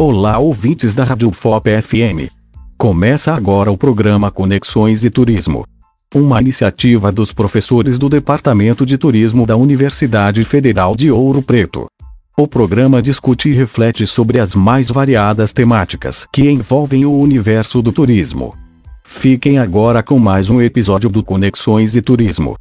Olá, ouvintes da Rádio FOP FM. Começa agora o programa Conexões e Turismo. Uma iniciativa dos professores do Departamento de Turismo da Universidade Federal de Ouro Preto. O programa discute e reflete sobre as mais variadas temáticas que envolvem o universo do turismo. Fiquem agora com mais um episódio do Conexões e Turismo.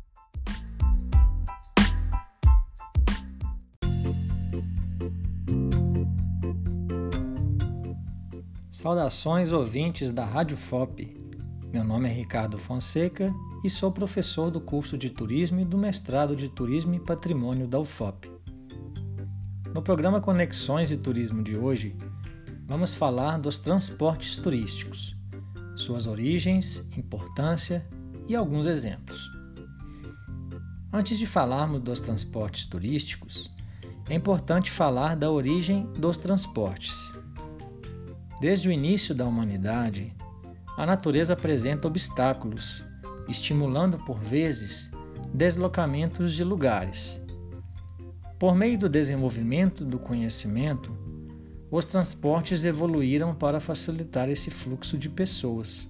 Saudações ouvintes da Rádio FOP. Meu nome é Ricardo Fonseca e sou professor do curso de Turismo e do mestrado de Turismo e Patrimônio da UFOP. No programa Conexões e Turismo de hoje, vamos falar dos transportes turísticos, suas origens, importância e alguns exemplos. Antes de falarmos dos transportes turísticos, é importante falar da origem dos transportes. Desde o início da humanidade, a natureza apresenta obstáculos, estimulando por vezes deslocamentos de lugares. Por meio do desenvolvimento do conhecimento, os transportes evoluíram para facilitar esse fluxo de pessoas.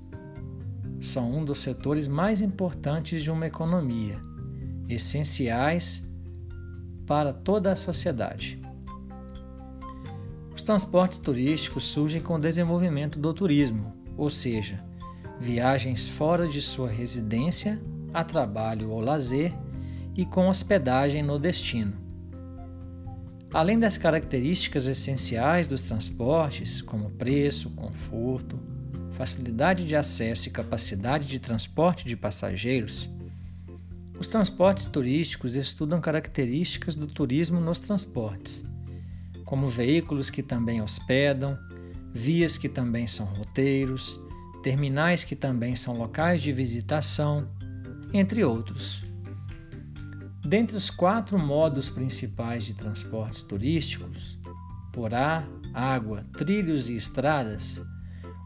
São um dos setores mais importantes de uma economia, essenciais para toda a sociedade transportes turísticos surgem com o desenvolvimento do turismo, ou seja, viagens fora de sua residência, a trabalho ou lazer e com hospedagem no destino. Além das características essenciais dos transportes, como preço, conforto, facilidade de acesso e capacidade de transporte de passageiros, os transportes turísticos estudam características do turismo nos transportes como veículos que também hospedam, vias que também são roteiros, terminais que também são locais de visitação, entre outros. Dentre os quatro modos principais de transportes turísticos, por ar, água, trilhos e estradas,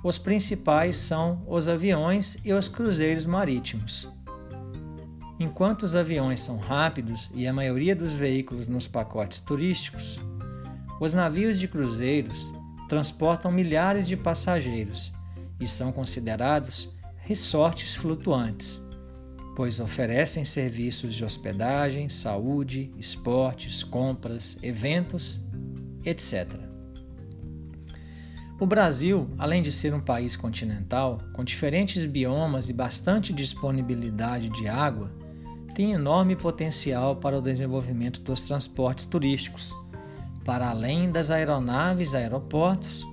os principais são os aviões e os cruzeiros marítimos. Enquanto os aviões são rápidos e a maioria dos veículos nos pacotes turísticos, os navios de cruzeiros transportam milhares de passageiros e são considerados resortes flutuantes, pois oferecem serviços de hospedagem, saúde, esportes, compras, eventos, etc. O Brasil, além de ser um país continental, com diferentes biomas e bastante disponibilidade de água, tem enorme potencial para o desenvolvimento dos transportes turísticos para além das aeronaves, aeroportos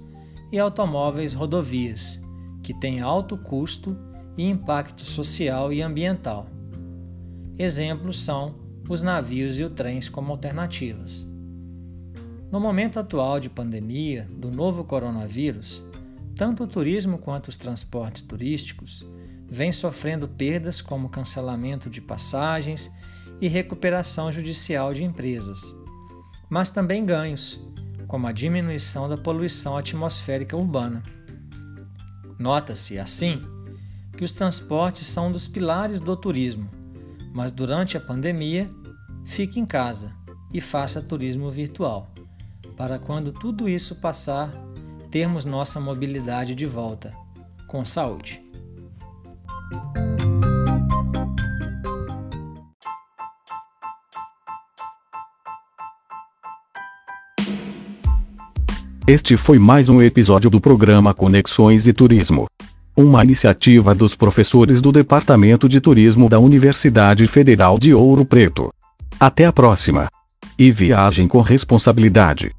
e automóveis rodovias, que têm alto custo e impacto social e ambiental. Exemplos são os navios e os trens como alternativas. No momento atual de pandemia do novo coronavírus, tanto o turismo quanto os transportes turísticos vêm sofrendo perdas como cancelamento de passagens e recuperação judicial de empresas mas também ganhos, como a diminuição da poluição atmosférica urbana. Nota-se, assim, que os transportes são um dos pilares do turismo, mas durante a pandemia, fique em casa e faça turismo virtual, para quando tudo isso passar, termos nossa mobilidade de volta, com saúde. Este foi mais um episódio do programa Conexões e Turismo. Uma iniciativa dos professores do Departamento de Turismo da Universidade Federal de Ouro Preto. Até a próxima. E viajem com responsabilidade.